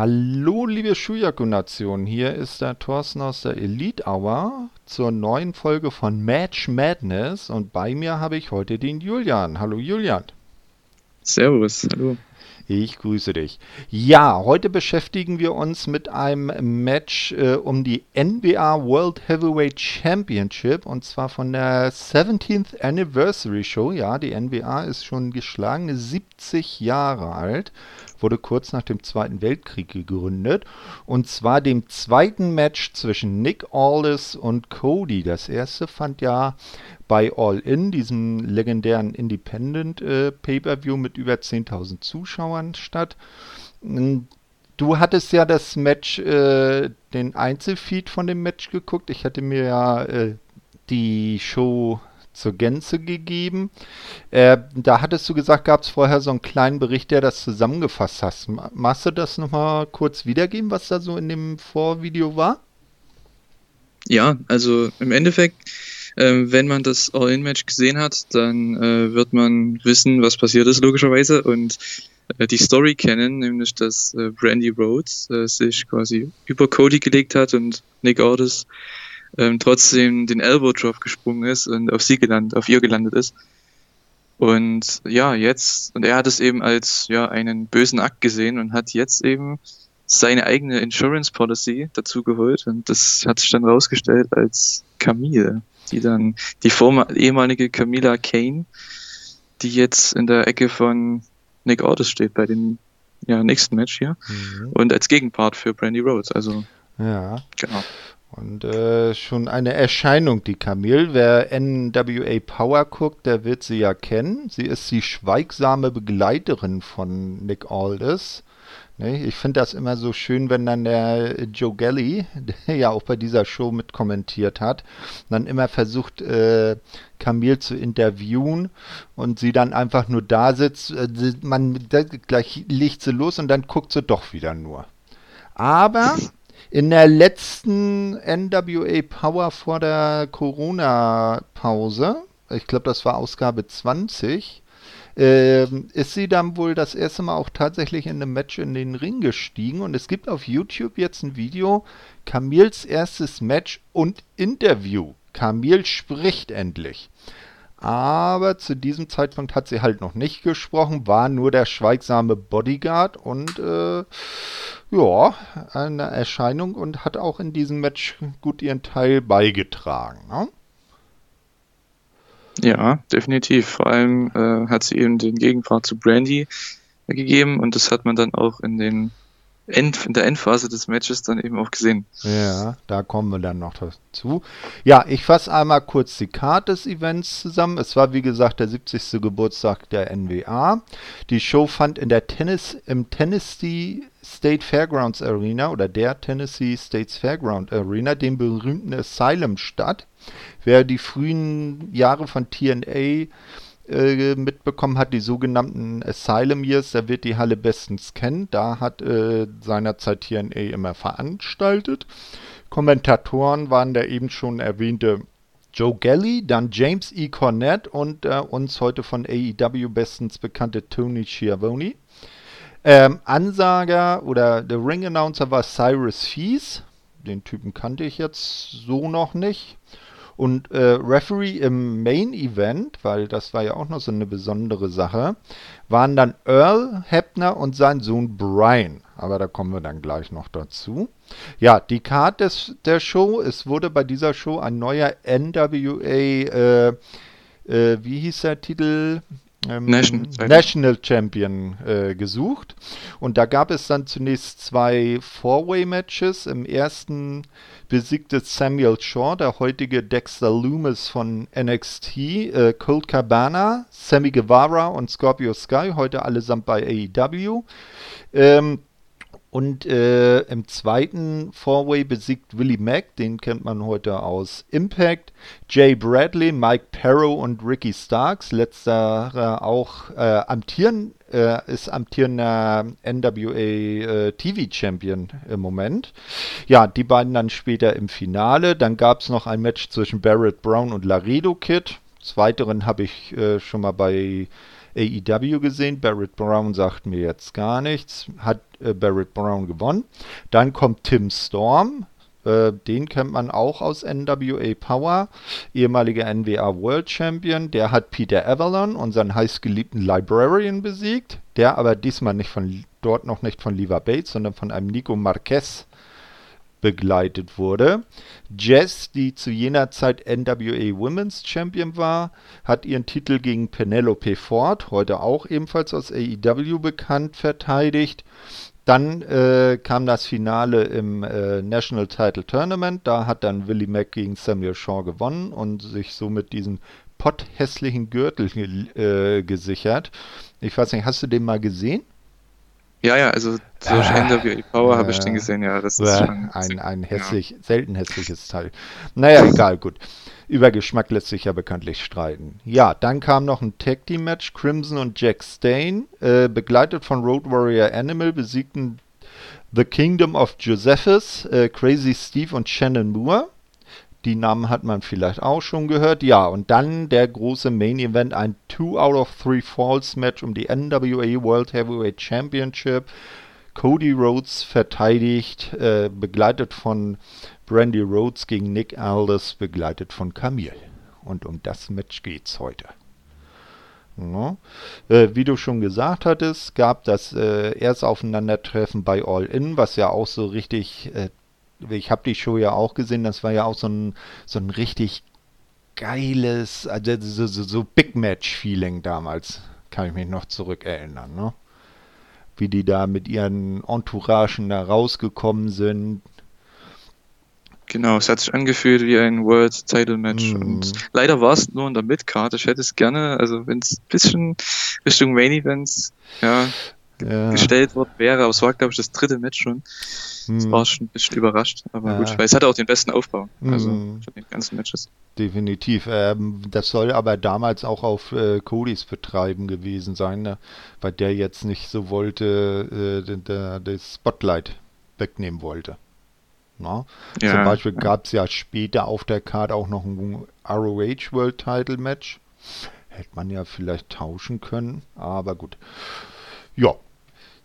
Hallo, liebe Schuyaku-Nation. Hier ist der Thorsten aus der Elite Hour zur neuen Folge von Match Madness und bei mir habe ich heute den Julian. Hallo, Julian. Servus, hallo. Ich grüße dich. Ja, heute beschäftigen wir uns mit einem Match äh, um die NBA World Heavyweight Championship und zwar von der 17th Anniversary Show. Ja, die NBA ist schon geschlagene 70 Jahre alt wurde kurz nach dem Zweiten Weltkrieg gegründet. Und zwar dem zweiten Match zwischen Nick Aldis und Cody. Das erste fand ja bei All In, diesem legendären Independent äh, Pay-Per-View mit über 10.000 Zuschauern statt. Du hattest ja das Match, äh, den Einzelfeed von dem Match geguckt. Ich hatte mir ja äh, die Show zur Gänze gegeben. Äh, da hattest du gesagt, gab es vorher so einen kleinen Bericht, der das zusammengefasst hast. Machst du das nochmal kurz wiedergeben, was da so in dem Vorvideo war? Ja, also im Endeffekt, äh, wenn man das All-In-Match gesehen hat, dann äh, wird man wissen, was passiert ist, logischerweise, und äh, die Story kennen, nämlich dass äh, Brandy Rhodes äh, sich quasi über Cody gelegt hat und Nick Aldis ähm, trotzdem den Elbow Drop gesprungen ist und auf sie gelandet, auf ihr gelandet ist. Und ja, jetzt, und er hat es eben als ja einen bösen Akt gesehen und hat jetzt eben seine eigene Insurance Policy dazu geholt und das hat sich dann rausgestellt als Camille, die dann die ehemalige Camilla Kane, die jetzt in der Ecke von Nick Aldis steht bei dem ja, nächsten Match hier mhm. und als Gegenpart für Brandy Rhodes. Also ja, genau. Und äh, schon eine Erscheinung, die Camille. Wer NWA Power guckt, der wird sie ja kennen. Sie ist die schweigsame Begleiterin von Nick Aldis. Ne? Ich finde das immer so schön, wenn dann der Joe Gelly, der ja auch bei dieser Show mit kommentiert hat, dann immer versucht, äh, Camille zu interviewen und sie dann einfach nur da sitzt. Äh, man gleich legt sie los und dann guckt sie doch wieder nur. Aber in der letzten NWA Power vor der Corona-Pause, ich glaube, das war Ausgabe 20, äh, ist sie dann wohl das erste Mal auch tatsächlich in einem Match in den Ring gestiegen. Und es gibt auf YouTube jetzt ein Video, Camils erstes Match und Interview. Camille spricht endlich. Aber zu diesem Zeitpunkt hat sie halt noch nicht gesprochen, war nur der schweigsame Bodyguard und äh, ja, eine Erscheinung und hat auch in diesem Match gut ihren Teil beigetragen. Ne? Ja, definitiv. Vor allem äh, hat sie eben den Gegenpart zu Brandy gegeben und das hat man dann auch in den End, in der Endphase des Matches dann eben auch gesehen. Ja, da kommen wir dann noch dazu. Ja, ich fasse einmal kurz die Karte des Events zusammen. Es war wie gesagt der 70. Geburtstag der NWA. Die Show fand in der Tennis im Tennessee State Fairgrounds Arena oder der Tennessee States Fairground Arena, dem berühmten Asylum statt. Wer die frühen Jahre von TNA äh, mitbekommen hat, die sogenannten Asylum Years, da wird die Halle bestens kennen. Da hat äh, seinerzeit TNA immer veranstaltet. Kommentatoren waren der eben schon erwähnte Joe Gelly, dann James E. Cornett und äh, uns heute von AEW bestens bekannte Tony Schiavone. Ähm, Ansager oder der Ring Announcer war Cyrus Fees. Den Typen kannte ich jetzt so noch nicht. Und äh, Referee im Main Event, weil das war ja auch noch so eine besondere Sache, waren dann Earl Hebner und sein Sohn Brian. Aber da kommen wir dann gleich noch dazu. Ja, die Card des, der Show, es wurde bei dieser Show ein neuer NWA, äh, äh, wie hieß der Titel? Ähm, National, National Champion äh, gesucht. Und da gab es dann zunächst zwei Four-Way-Matches. Im ersten besiegte Samuel Shaw, der heutige Dexter Loomis von NXT, äh, Colt Cabana, Sammy Guevara und Scorpio Sky, heute allesamt bei AEW. Ähm, und äh, im zweiten Four-Way besiegt Willie Mack, den kennt man heute aus Impact, Jay Bradley, Mike Perro und Ricky Starks, letzterer auch äh, amtieren, äh, ist amtierender NWA äh, TV-Champion im Moment. Ja, die beiden dann später im Finale. Dann gab es noch ein Match zwischen Barrett Brown und Laredo Kid Des Weiteren habe ich äh, schon mal bei AEW gesehen. Barrett Brown sagt mir jetzt gar nichts. Hat äh, Barrett Brown gewonnen. Dann kommt Tim Storm. Äh, den kennt man auch aus NWA Power. Ehemaliger NWA World Champion. Der hat Peter Avalon, unseren heißgeliebten Librarian, besiegt. Der aber diesmal nicht von dort noch nicht von Leva Bates, sondern von einem Nico Marquez begleitet wurde. Jess, die zu jener Zeit NWA Women's Champion war, hat ihren Titel gegen Penelope Ford, heute auch ebenfalls aus AEW bekannt, verteidigt. Dann äh, kam das Finale im äh, National Title Tournament. Da hat dann Willie Mack gegen Samuel Shaw gewonnen und sich somit diesen potthässlichen Gürtel äh, gesichert. Ich weiß nicht, hast du den mal gesehen? Ja, ja, also durch ah, NWA Power äh, habe ich den gesehen, ja. Das ist äh, schon ein, ein hässlich, ja. selten hässliches Teil. Naja, egal, gut. Über Geschmack lässt sich ja bekanntlich streiten. Ja, dann kam noch ein Tag Team Match. Crimson und Jack Stain, äh, begleitet von Road Warrior Animal, besiegten The Kingdom of Josephus, äh, Crazy Steve und Shannon Moore. Die Namen hat man vielleicht auch schon gehört. Ja, und dann der große Main Event, ein 2 out of 3 Falls Match um die NWA World Heavyweight Championship. Cody Rhodes verteidigt, äh, begleitet von Brandy Rhodes gegen Nick Aldis, begleitet von Camille. Und um das Match geht's heute. Ja. Äh, wie du schon gesagt hattest, gab das äh, Erstaufeinandertreffen bei All In, was ja auch so richtig äh, ich habe die Show ja auch gesehen, das war ja auch so ein, so ein richtig geiles, also so, so, so Big Match-Feeling damals, kann ich mich noch zurückerinnern, ne? Wie die da mit ihren Entouragen da rausgekommen sind. Genau, es hat sich angefühlt wie ein World Title Match. Mm. Und leider war es nur in der Midcard. Ich hätte es gerne, also wenn es ein bisschen Richtung Main Events ja, ja. gestellt worden wäre, aber es war, glaube ich, das dritte Match schon. Das hm. war schon ein bisschen überrascht, aber ja. gut, weil es hatte auch den besten Aufbau, also hm. von den ganzen Matches. Definitiv. Ähm, das soll aber damals auch auf äh, Codys Betreiben gewesen sein, ne? weil der jetzt nicht so wollte, äh, das Spotlight wegnehmen wollte. Na? Ja, Zum Beispiel gab es ja später auf der Karte auch noch ein ROH World Title Match. Hätte man ja vielleicht tauschen können, aber gut. Ja,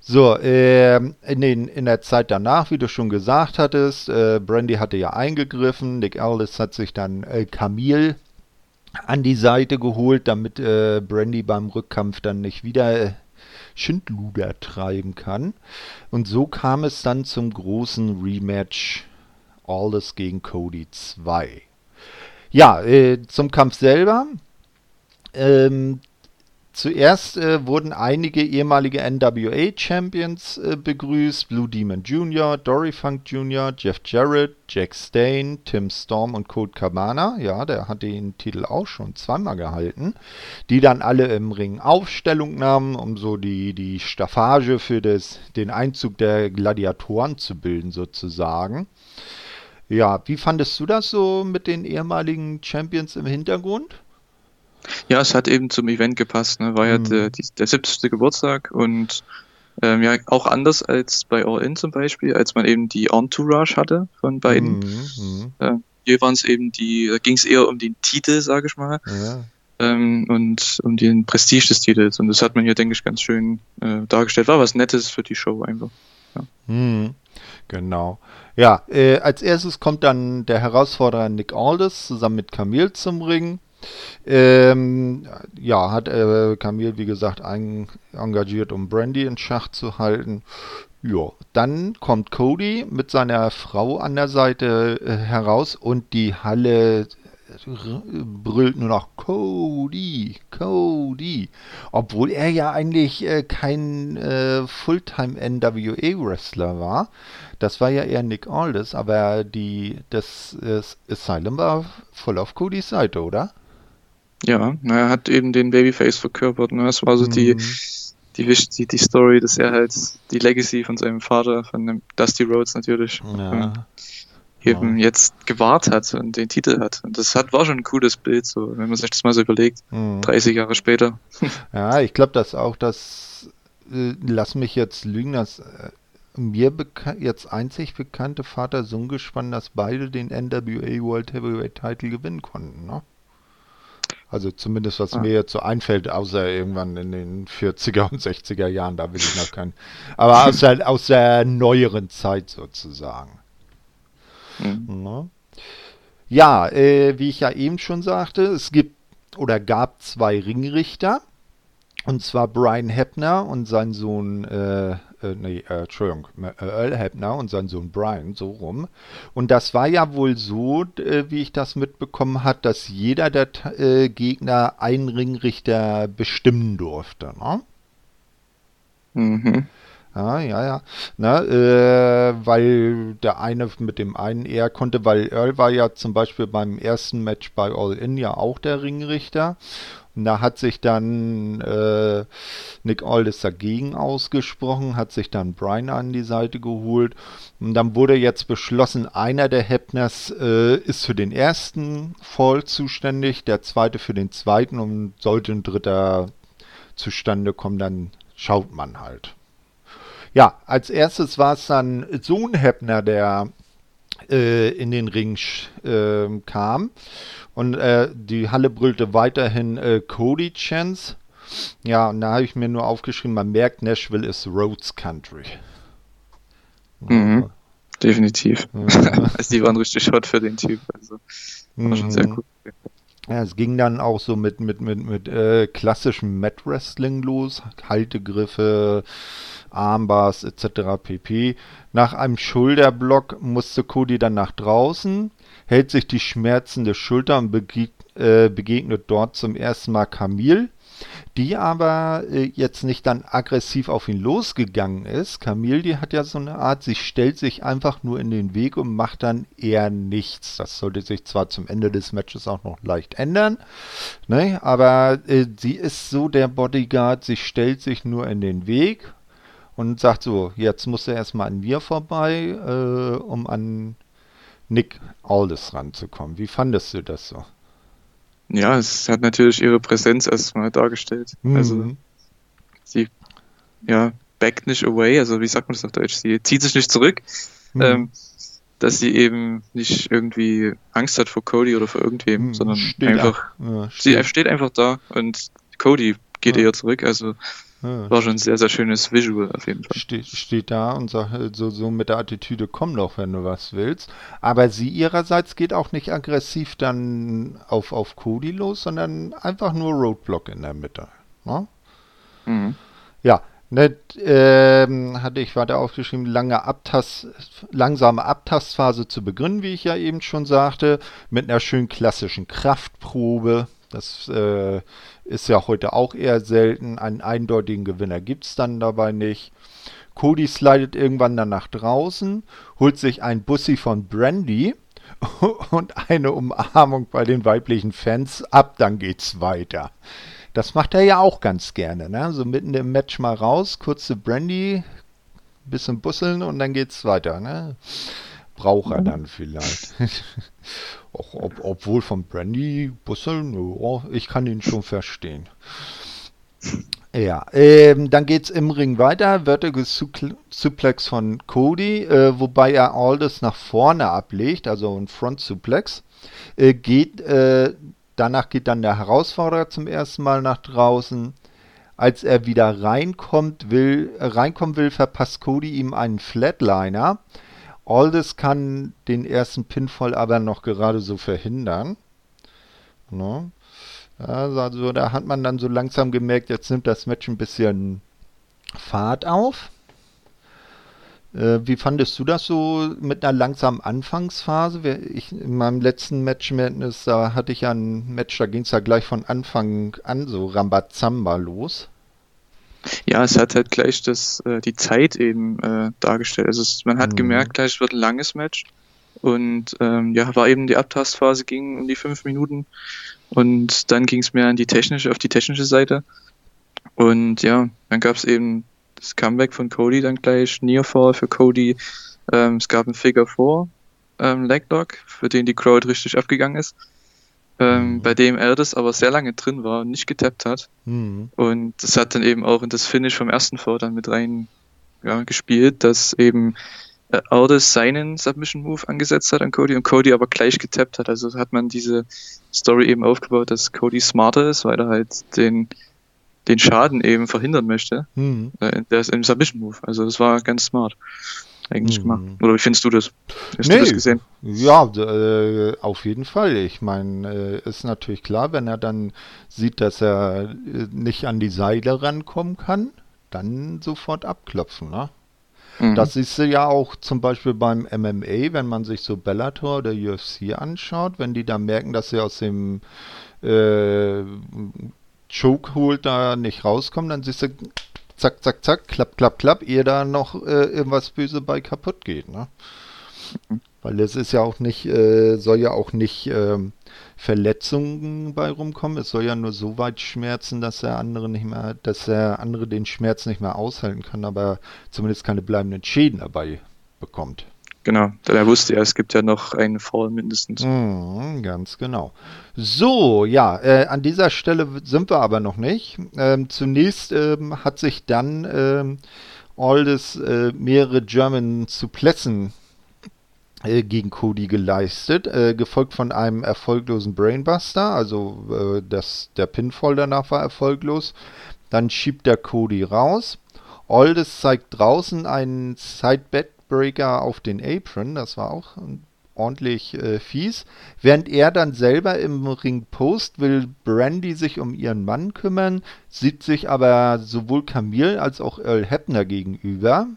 so, äh, in, den, in der Zeit danach, wie du schon gesagt hattest, äh, Brandy hatte ja eingegriffen, Nick Aldis hat sich dann äh, Camille an die Seite geholt, damit äh, Brandy beim Rückkampf dann nicht wieder äh, Schindluder treiben kann. Und so kam es dann zum großen Rematch Aldis gegen Cody 2. Ja, äh, zum Kampf selber. Ähm, Zuerst äh, wurden einige ehemalige NWA-Champions äh, begrüßt. Blue Demon Jr., Dory Funk Jr., Jeff Jarrett, Jack Stain, Tim Storm und Code Cabana. Ja, der hat den Titel auch schon zweimal gehalten. Die dann alle im Ring Aufstellung nahmen, um so die, die Staffage für das, den Einzug der Gladiatoren zu bilden, sozusagen. Ja, wie fandest du das so mit den ehemaligen Champions im Hintergrund? Ja, es hat eben zum Event gepasst. Ne? War ja mhm. der, der 70. Geburtstag und ähm, ja auch anders als bei All In zum Beispiel, als man eben die Entourage hatte von beiden. Mhm. Äh, hier waren es eben die, da ging es eher um den Titel, sage ich mal. Ja. Ähm, und um den Prestige des Titels. Und das hat man hier, denke ich, ganz schön äh, dargestellt. War was Nettes für die Show einfach. Ja. Mhm. Genau. Ja, äh, als erstes kommt dann der Herausforderer Nick Aldis zusammen mit Camille zum Ring. Ähm, ja, hat äh, Camille, wie gesagt, ein, engagiert, um Brandy in Schach zu halten. Ja, dann kommt Cody mit seiner Frau an der Seite äh, heraus und die Halle brüllt nur noch Cody, Cody. Obwohl er ja eigentlich äh, kein äh, Fulltime NWA-Wrestler war. Das war ja eher Nick Aldis, aber die, das äh, Asylum war voll auf Codys Seite, oder? Ja, na, er hat eben den Babyface verkörpert. Ne? Das war so mhm. die, die, die, die Story, dass er halt die Legacy von seinem Vater, von Dusty Rhodes natürlich, ja. eben ja. jetzt gewahrt hat und den Titel hat. Und das hat, war schon ein cooles Bild, so, wenn man sich das mal so überlegt. Mhm. 30 Jahre später. Ja, ich glaube, dass auch das, äh, lass mich jetzt lügen, dass äh, mir jetzt einzig bekannte Vater-Sohn-Gespann, dass beide den NWA World Heavyweight Title gewinnen konnten, ne? Also zumindest was ah. mir jetzt so einfällt, außer irgendwann in den 40er und 60er Jahren, da will ich noch keinen. Aber aus der, aus der neueren Zeit sozusagen. Mhm. Ja, äh, wie ich ja eben schon sagte, es gibt oder gab zwei Ringrichter. Und zwar Brian Heppner und sein Sohn, äh, äh, nee, äh, Entschuldigung, äh, Earl Heppner und sein Sohn Brian, so rum. Und das war ja wohl so, äh, wie ich das mitbekommen habe, dass jeder der äh, Gegner einen Ringrichter bestimmen durfte, ne? Mhm. Ja, ja, ja. Na, äh, weil der eine mit dem einen eher konnte, weil Earl war ja zum Beispiel beim ersten Match bei All In ja auch der Ringrichter. Da hat sich dann äh, Nick Aldis dagegen ausgesprochen, hat sich dann Brian an die Seite geholt. Und dann wurde jetzt beschlossen, einer der Heppners äh, ist für den ersten Fall zuständig, der zweite für den zweiten und sollte ein dritter zustande kommen, dann schaut man halt. Ja, als erstes war es dann Sohn Heppner, der äh, in den Ring äh, kam. Und äh, die Halle brüllte weiterhin äh, Cody Chance. Ja, und da habe ich mir nur aufgeschrieben, man merkt, Nashville ist Rhodes Country. Mhm, definitiv. Ja. also die waren richtig hot für den Typ. Also war mhm. schon sehr cool. Ja, es ging dann auch so mit, mit, mit, mit äh, klassischem Mat Wrestling los, Haltegriffe, Armbars etc. pp. Nach einem Schulterblock musste Cody dann nach draußen, hält sich die schmerzende Schulter und begegnet, äh, begegnet dort zum ersten Mal Camille die aber äh, jetzt nicht dann aggressiv auf ihn losgegangen ist. Camille, die hat ja so eine Art, sie stellt sich einfach nur in den Weg und macht dann eher nichts. Das sollte sich zwar zum Ende des Matches auch noch leicht ändern, ne? aber äh, sie ist so der Bodyguard, sie stellt sich nur in den Weg und sagt so, jetzt muss er erstmal an mir vorbei, äh, um an Nick Aldis ranzukommen. Wie fandest du das so? Ja, es hat natürlich ihre Präsenz erstmal dargestellt. Mhm. Also sie, ja, backt nicht away, also wie sagt man das auf Deutsch? Sie zieht sich nicht zurück. Mhm. Ähm, dass sie eben nicht irgendwie Angst hat vor Cody oder vor irgendwem, mhm, sondern einfach, ja, sie steht einfach da und Cody geht ja. eher zurück, also ja. War schon ein sehr, sehr schönes Visual auf jeden Fall. Steht, steht da und sagt äh, so, so mit der Attitüde, komm doch, wenn du was willst. Aber sie ihrerseits geht auch nicht aggressiv dann auf, auf Cody los, sondern einfach nur Roadblock in der Mitte. Ne? Mhm. Ja, Ne, ähm, hatte ich weiter aufgeschrieben, lange Abtast, langsame Abtastphase zu beginnen, wie ich ja eben schon sagte, mit einer schön klassischen Kraftprobe. Das äh, ist ja heute auch eher selten. Einen eindeutigen Gewinner gibt es dann dabei nicht. Cody slidet irgendwann dann nach draußen, holt sich ein Bussi von Brandy und eine Umarmung bei den weiblichen Fans ab, dann geht's weiter. Das macht er ja auch ganz gerne, ne? So mitten im Match mal raus, kurze Brandy, bisschen busseln und dann geht's weiter, ne? Braucht er mhm. dann vielleicht. Auch, ob, obwohl von Brandy Busseln, oh, ich kann ihn schon verstehen. Ja, ähm, dann es im Ring weiter. Vertical Suplex von Cody, äh, wobei er Aldous nach vorne ablegt, also ein Front Suplex. Äh, geht, äh, danach geht dann der Herausforderer zum ersten Mal nach draußen. Als er wieder reinkommt, will, reinkommen will, verpasst Cody ihm einen Flatliner. Aldis kann den ersten Pinfall aber noch gerade so verhindern. Ne? Also da hat man dann so langsam gemerkt, jetzt nimmt das Match ein bisschen Fahrt auf. Äh, wie fandest du das so mit einer langsamen Anfangsphase? Ich, in meinem letzten Match Madness, da hatte ich ja ein Match, da ging es ja gleich von Anfang an so Rambazamba los. Ja, es hat halt gleich das, äh, die Zeit eben äh, dargestellt. Also es, man hat mhm. gemerkt, gleich wird ein langes Match. Und ähm, ja, war eben die Abtastphase, ging um die fünf Minuten. Und dann ging es mehr an die technische, auf die technische Seite. Und ja, dann gab es eben das Comeback von Cody dann gleich, Nearfall für Cody. Ähm, es gab ein Figure 4 ähm, Leglock, für den die Crowd richtig abgegangen ist ähm, mhm. bei dem er das aber sehr lange drin war und nicht getappt hat. Mhm. Und das hat dann eben auch in das Finish vom ersten Vor dann mit rein ja, gespielt, dass eben äh, Aldis seinen Submission Move angesetzt hat an Cody und Cody aber gleich getappt hat. Also hat man diese Story eben aufgebaut, dass Cody smarter ist, weil er halt den, den Schaden eben verhindern möchte. Mhm. Äh, der ist im Submission Move. Also das war ganz smart eigentlich Mhm. gemacht. Oder wie findest du das? Hast Nee. du das gesehen? Ja, äh, auf jeden Fall. Ich meine, äh, ist natürlich klar, wenn er dann sieht, dass er äh, nicht an die Seile rankommen kann, dann sofort abklopfen, ne? Mhm. Das siehst du ja auch zum Beispiel beim MMA, wenn man sich so Bellator oder UFC anschaut, wenn die da merken, dass sie aus dem äh, Chokehold da nicht rauskommen, dann siehst du zack, zack, zack, klapp, klapp, klapp, ehe da noch äh, irgendwas böse bei kaputt geht, ne? Weil es ist ja auch nicht, äh, soll ja auch nicht ähm, Verletzungen bei rumkommen. Es soll ja nur so weit schmerzen, dass der andere nicht mehr, dass der andere den Schmerz nicht mehr aushalten kann, aber zumindest keine bleibenden Schäden dabei bekommt. Genau, denn wusste ja, es gibt ja noch einen Fall mindestens. Mhm, ganz genau. So, ja, äh, an dieser Stelle sind wir aber noch nicht. Ähm, zunächst ähm, hat sich dann ähm, Aldis äh, mehrere German Suplessen äh, gegen Cody geleistet, äh, gefolgt von einem erfolglosen Brainbuster, also äh, das, der Pinfall danach war erfolglos. Dann schiebt der Cody raus. Aldis zeigt draußen einen Side-Backbreaker auf den Apron, das war auch ähm, ordentlich äh, fies. Während er dann selber im Ring post, will Brandy sich um ihren Mann kümmern, sieht sich aber sowohl Camille als auch Earl Hebner gegenüber.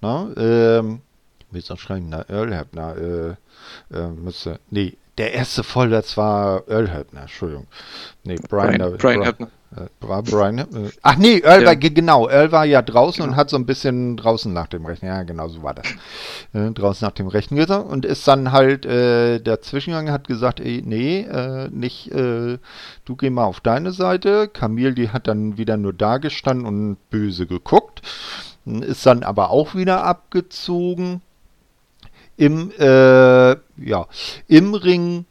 Na, ähm, wie ist das schreiben? Na, Earl Hebner, äh, äh, müsste, nee, der erste Voll, das war Earl Hebner, Entschuldigung. Nee, Brian, Brian, Brian Bra- Hebner. Äh, war Brian, äh, ach nee, Earl Ja. war, ge- genau, Earl war ja draußen und Genau. hat so ein bisschen draußen nach dem Rechten, ja genau, so war das. Äh, draußen nach dem Rechten gesagt und ist dann halt äh, dazwischen hat gesagt, ey, nee, äh, nicht, äh, du geh mal auf deine Seite. Camille, die hat dann wieder nur da gestanden und böse geguckt, ist dann aber auch wieder abgezogen. Im, äh, ja, im Ring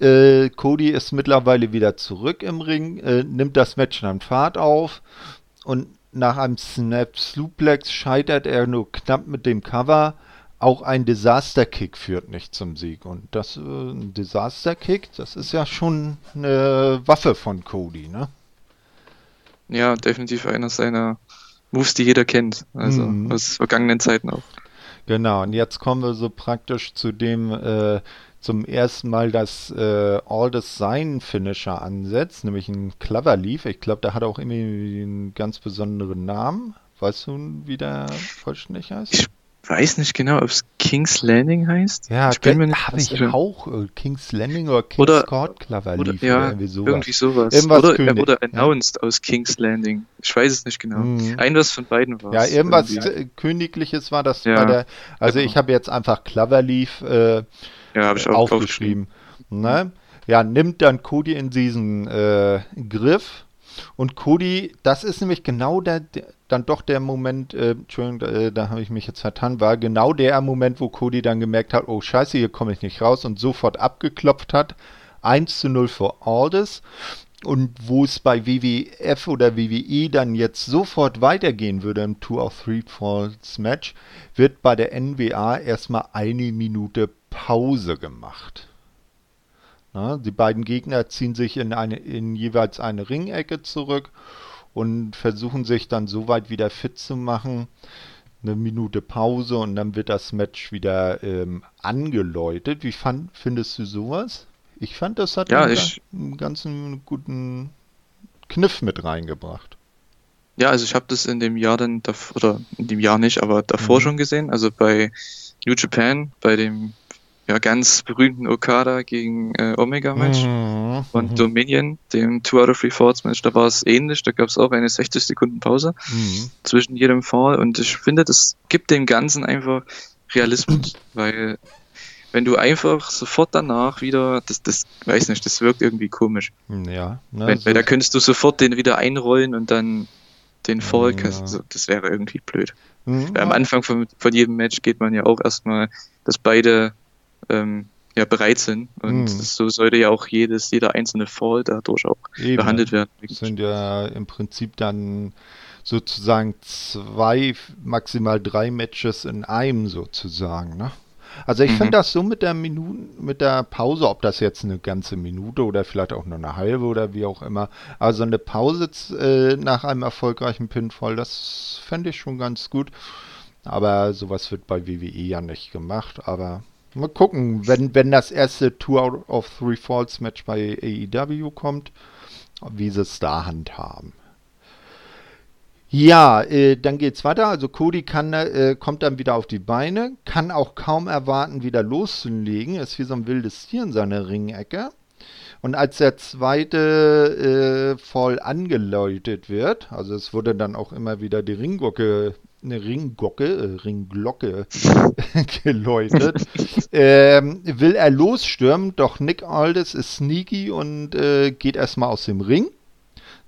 äh, Cody ist mittlerweile wieder zurück im Ring, äh, nimmt das Match dann Fahrt auf und nach einem Snap Suplex scheitert er nur knapp mit dem Cover. Auch ein Disaster Kick führt nicht zum Sieg. Und das äh, ein Disaster Kick, das ist ja schon eine Waffe von Cody, ne? Ja, definitiv einer seiner Moves, die jeder kennt. Also Mhm. aus vergangenen Zeiten auch. Genau, und jetzt kommen wir so praktisch zu dem äh, zum ersten Mal, dass äh, Aldous seinen Finisher ansetzt, nämlich ein Clover Leaf. Ich glaube, der hat auch irgendwie einen ganz besonderen Namen. Weißt du, wie der vollständig heißt? Ich weiß nicht genau, ob es King's Landing heißt. ja, ich bin mir nicht habe ich auch. Äh, King's Landing oder King's Oder- Court Clover Oder, ja, oder irgendwie sowas. irgendwie sowas. Irgendwas oder er König, wurde ja. announced aus King's Landing. Ich weiß es nicht genau. Mhm. Ein was von beiden war Ja, irgendwas irgendwie. äh, Königliches war das Ja, bei der. Also genau. ich habe jetzt einfach Clover Leaf äh, Ja, habe ich auch aufgeschrieben. Ne? Ja, nimmt dann Cody in diesen äh, Griff. Und Cody, das ist nämlich genau der, der dann doch der Moment, äh, Entschuldigung, äh, da habe ich mich jetzt vertan, war genau der Moment, wo Cody dann gemerkt hat, oh scheiße, hier komme ich nicht raus und sofort abgeklopft hat. 1 zu 0 für Aldis. Und wo es bei WWF oder WWE dann jetzt sofort weitergehen würde im Two of Three Falls Match, wird bei der NWA erstmal eine Minute Pause gemacht. Na, die beiden Gegner ziehen sich in, eine, in jeweils eine Ringecke zurück und versuchen sich dann so weit wieder fit zu machen. Eine Minute Pause und dann wird das Match wieder ähm, angeläutet. Wie fand, findest du sowas? Ich fand, das hat Ja, einen, ich- einen ganzen guten Kniff mit reingebracht. Ja, also ich habe das in dem Jahr dann, dav- oder in dem Jahr nicht, aber davor Mhm. schon gesehen. Also bei New Japan, bei dem ja, ganz berühmten Okada gegen äh, Omega Match Mhm, von mhm, Dominion, dem Two out of Three Falls Match, da war es ähnlich. Da gab es auch eine 60 Sekunden Pause mhm. zwischen jedem Fall und ich finde, das gibt dem Ganzen einfach Realismus, weil wenn du einfach sofort danach wieder, das, das weiß nicht, das wirkt irgendwie komisch. Ja, ne, Weil, weil da könntest du sofort den wieder einrollen und dann den Fall, Ja. also, das wäre irgendwie blöd. Mhm, am. Anfang von, von jedem Match geht man ja auch erstmal, dass beide ähm, ja bereit sind. Und Mhm. so sollte ja auch jedes, jeder einzelne Fall dadurch auch Eben. behandelt werden. Das sind ja im Prinzip dann sozusagen zwei, maximal drei Matches in einem sozusagen, ne? Also ich Mhm. finde das so mit der Minute, mit der Pause, ob das jetzt eine ganze Minute oder vielleicht auch nur eine halbe oder wie auch immer, also eine Pause äh, nach einem erfolgreichen Pinfall, das fände ich schon ganz gut. Aber sowas wird bei WWE ja nicht gemacht. Aber mal gucken, wenn, wenn das erste Two out of Three Falls Match bei AEW kommt, wie sie es da handhaben. Ja, äh, dann geht's weiter. Also Cody kann, äh, kommt dann wieder auf die Beine, kann auch kaum erwarten, wieder loszulegen. Ist wie so ein wildes Tier in seiner Ringecke. Und als der zweite äh, Fall angeläutet wird, also es wurde dann auch immer wieder die Ringglocke, eine Ringglocke, äh, Ringglocke geläutet, ähm, will er losstürmen, doch Nick Aldis ist sneaky und äh, geht erstmal aus dem Ring.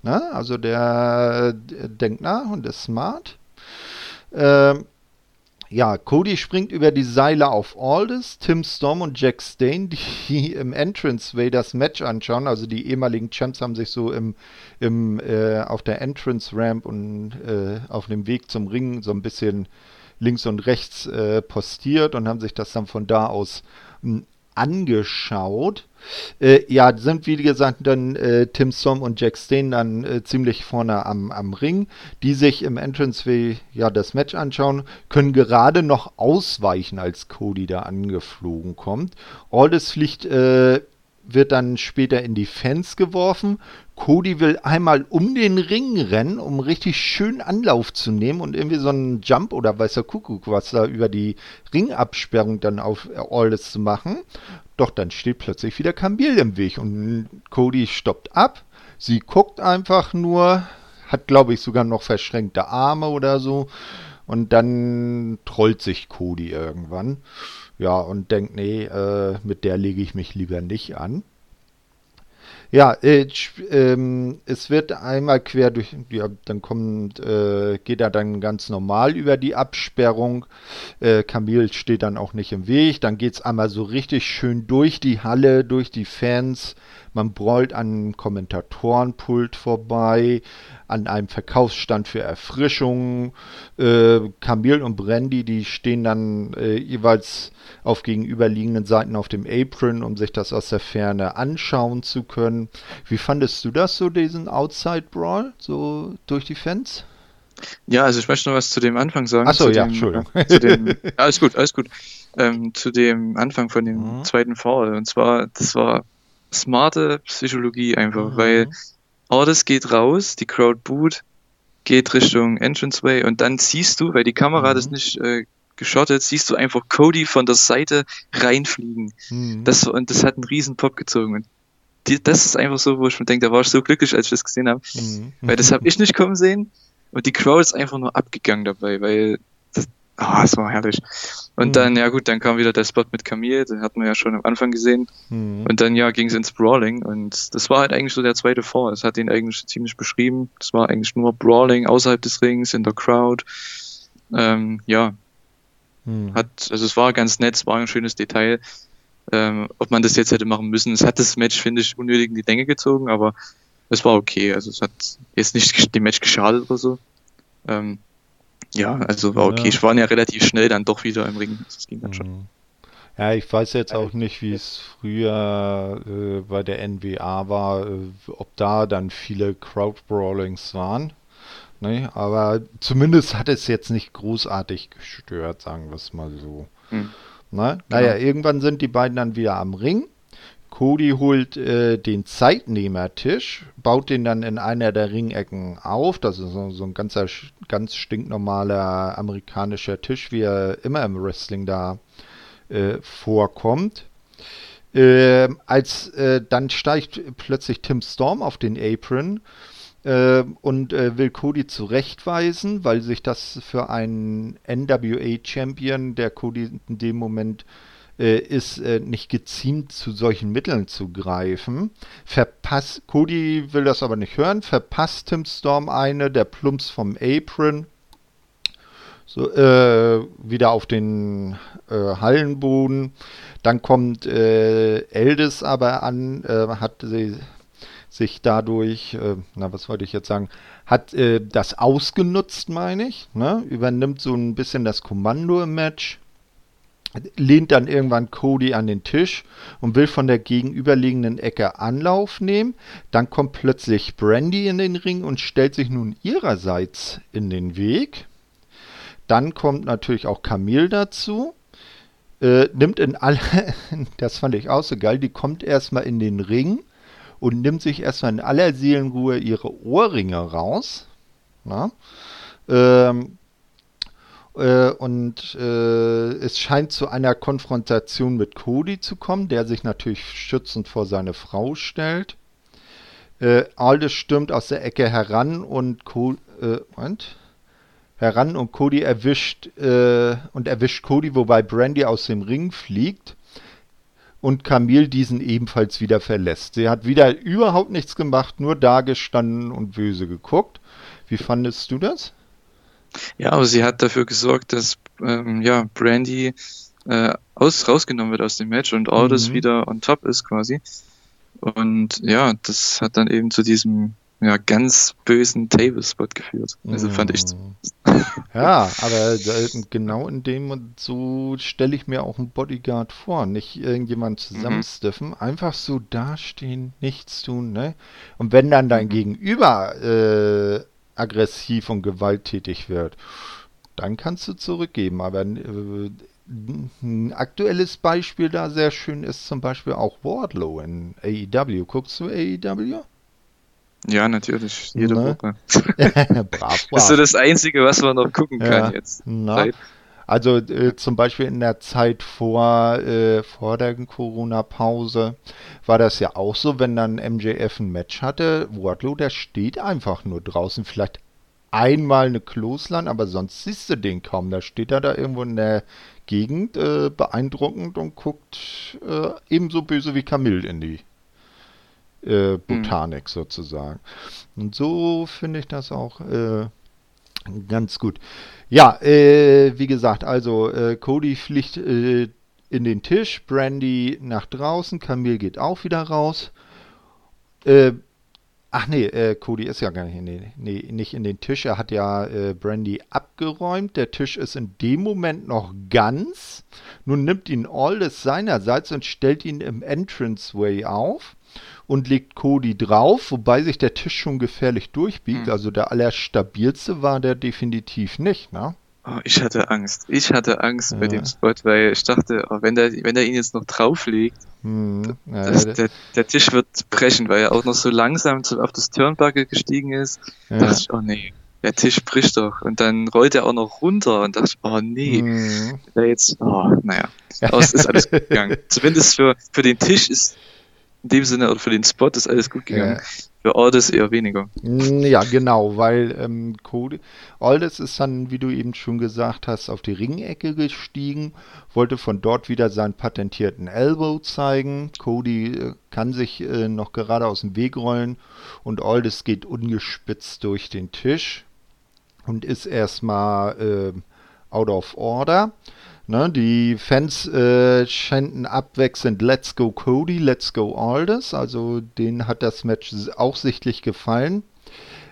Na, also der äh, denkt nach und ist smart. Ähm, ja, Cody springt über die Seile auf Aldis, Tim Storm und Jack Stain, die im Entranceway das Match anschauen. Also die ehemaligen Champs haben sich so im, im, äh, auf der Entrance Ramp und äh, auf dem Weg zum Ring so ein bisschen links und rechts äh, postiert und haben sich das dann von da aus m, angeschaut. Äh, ja, sind wie gesagt dann äh, Tim Storm und Jack Stain dann äh, ziemlich vorne am, am Ring, die sich im Entranceway ja das Match anschauen, können gerade noch ausweichen, als Cody da angeflogen kommt. Aldis fliegt, äh, wird dann später in die Fans geworfen. Cody will einmal um den Ring rennen, um richtig schön Anlauf zu nehmen und irgendwie so einen Jump oder weißer Kuckuck was da über die Ringabsperrung dann auf Aldis zu machen. Doch dann steht plötzlich wieder Camille im Weg und Cody stoppt ab. Sie guckt einfach nur, hat glaube ich sogar noch verschränkte Arme oder so. Und dann trollt sich Cody irgendwann. Ja, und denkt, nee, äh, mit der lege ich mich lieber nicht an. Ja, äh, ähm, es wird einmal quer durch, ja, dann kommt, äh, geht er dann ganz normal über die Absperrung. Äh, Camille steht dann auch nicht im Weg. Dann geht es einmal so richtig schön durch die Halle, durch die Fans. Man brollt an einem Kommentatorenpult vorbei, an einem Verkaufsstand für Erfrischungen. Äh, Camille und Brandy, die stehen dann äh, jeweils auf gegenüberliegenden Seiten auf dem Apron, um sich das aus der Ferne anschauen zu können. Wie fandest du das so, diesen Outside Brawl, so durch die Fans? Ja, also ich möchte noch was zu dem Anfang sagen. Achso, ja, dem, Entschuldigung. äh, Zu dem, alles gut, alles gut. Ähm, zu dem Anfang von dem Mhm. zweiten Foul. Und zwar, das war smarte Psychologie einfach, Mhm. weil Aldis geht raus, die Crowd boot, geht Richtung Entranceway und dann siehst du, weil die Kamera Mhm. das nicht äh, geschottet, siehst du einfach Cody von der Seite reinfliegen. Mhm. Das, und das hat einen riesen Pop gezogen. Und die, das ist einfach so, wo ich mir denke, da war ich so glücklich, als ich das gesehen habe. Mhm. Weil das habe ich nicht kommen sehen. Und die Crowd ist einfach nur abgegangen dabei, weil das, ah, es war herrlich. Und Mhm. dann, ja gut, dann kam wieder der Spot mit Camille, den hatten wir ja schon am Anfang gesehen. Mhm. Und dann, ja, ging es ins Brawling. Und das war halt eigentlich so der zweite Fall. Das hat ihn eigentlich ziemlich beschrieben. Das war eigentlich nur Brawling außerhalb des Rings, in der Crowd. Ähm, ja, Mhm. hat, also es war ganz nett, es war ein schönes Detail. Ähm, ob man das jetzt hätte machen müssen, es hat das Match, finde ich, unnötig in die Länge gezogen, aber es war okay. Also es hat jetzt nicht dem Match geschadet oder so. Ähm, ja, also war okay. Ja. Ich war ja relativ schnell dann doch wieder im Ring. Das ging dann schon. Mhm. Ja, ich weiß jetzt auch nicht, wie es früher äh, bei der NWA war, äh, ob da dann viele Crowd-Brawlings waren. Ne? Aber zumindest hat es jetzt nicht großartig gestört, sagen wir es mal so. Hm. Ne? Naja, irgendwann sind die beiden dann wieder am Ring. Cody holt äh, den Zeitnehmertisch, baut den dann in einer der Ringecken auf. Das ist so, so ein ganzer, ganz stinknormaler amerikanischer Tisch, wie er immer im Wrestling da äh, vorkommt. Äh, als dann steigt plötzlich Tim Storm auf den Apron äh, und äh, will Cody zurechtweisen, weil sich das für einen NWA-Champion, der Cody in dem Moment äh, ist, äh, nicht geziemt, zu solchen Mitteln zu greifen. Verpasst, Cody will das aber nicht hören, verpasst Tim Storm eine, der Plumps vom Apron. So, äh, wieder auf den äh, Hallenboden. Dann kommt äh, Eldis aber an, äh, hat sie sich dadurch, äh, na was wollte ich jetzt sagen, hat äh, das ausgenutzt, meine ich, ne? übernimmt so ein bisschen das Kommando im Match, lehnt dann irgendwann Cody an den Tisch und will von der gegenüberliegenden Ecke Anlauf nehmen. Dann kommt plötzlich Brandy in den Ring und stellt sich nun ihrerseits in den Weg. Dann kommt natürlich auch Camille dazu. Äh, nimmt in alle, das fand ich auch so geil, die kommt erstmal in den Ring und nimmt sich erstmal in aller Seelenruhe ihre Ohrringe raus. Ähm, äh, und äh, es scheint zu einer Konfrontation mit Cody zu kommen, der sich natürlich schützend vor seine Frau stellt. Äh, Aldous stürmt aus der Ecke heran und, Co äh, und? heran und Cody erwischt äh, und erwischt Cody, wobei Brandy aus dem Ring fliegt und Camille diesen ebenfalls wieder verlässt. Sie hat wieder überhaupt nichts gemacht, nur da gestanden und böse geguckt. Wie fandest du das? Ja, aber sie hat dafür gesorgt, dass ähm, ja, Brandy äh, aus, rausgenommen wird aus dem Match und Aldous mhm. wieder on top ist quasi. Und ja, das hat dann eben zu diesem ja, ganz bösen Table-Spot geführt. Also fand ich. Mm. Ja, aber genau in dem so stelle ich mir auch einen Bodyguard vor. Nicht irgendjemand zusammenstiffen, mhm. einfach so dastehen, nichts tun, ne? Und wenn dann dein mhm. Gegenüber äh, aggressiv und gewalttätig wird, dann kannst du zurückgeben. Aber äh, ein aktuelles Beispiel da sehr schön ist zum Beispiel auch Wardlow in AEW. Guckst du AEW? Ja, natürlich. Jede ne? Woche. brav, brav. Das ist so das Einzige, was man noch gucken ja. kann jetzt. Also äh, zum Beispiel in der Zeit vor, äh, vor der Corona-Pause war das ja auch so, wenn dann MJF ein Match hatte, Wardlow, der steht einfach nur draußen. Vielleicht einmal eine Klosland, aber sonst siehst du den kaum. Da steht er da irgendwo in der Gegend äh, beeindruckend und guckt äh, ebenso böse wie Camille in die äh, Botanik mhm. sozusagen. Und so finde ich das auch äh, ganz gut. Ja, äh, wie gesagt, also äh, Cody fliegt äh, in den Tisch, Brandy nach draußen, Camille geht auch wieder raus. Äh, ach nee, Cody ist ja gar nicht, nee, nee, nicht in den Tisch. Er hat ja Brandy abgeräumt. Der Tisch ist in dem Moment noch ganz. Nun nimmt ihn Aldous seinerseits und stellt ihn im Entranceway auf und legt Cody drauf, wobei sich der Tisch schon gefährlich durchbiegt. Mhm. Also der allerstabilste war der definitiv nicht, ne? Oh, ich hatte Angst. Ich hatte Angst ja. bei dem Spot, weil ich dachte, oh, wenn, der, wenn der ihn jetzt noch drauflegt, hm, ja, das, der, der, Tisch wird brechen, weil er auch noch so langsam auf das Turnbuckle gestiegen ist. Ja. dachte ich, oh nee, der Tisch bricht doch. Und dann rollt er auch noch runter und dachte ich, oh nee, hm. der jetzt, oh, naja, aus ist alles gegangen. Zumindest für, für den Tisch ist in dem Sinne, oder für den Spot ist alles gut gegangen. Ja. Für Aldous eher weniger. Ja, genau, weil ähm, Cody, Aldous ist dann, wie du eben schon gesagt hast, auf die Ringecke gestiegen, wollte von dort wieder seinen patentierten Elbow zeigen. Cody äh, kann sich äh, noch gerade aus dem Weg rollen und Aldous geht ungespitzt durch den Tisch und ist erstmal äh, out of order. Ne, die Fans äh, schänden abwechselnd Let's Go Cody, Let's Go Aldous. Also denen hat das Match auch sichtlich gefallen.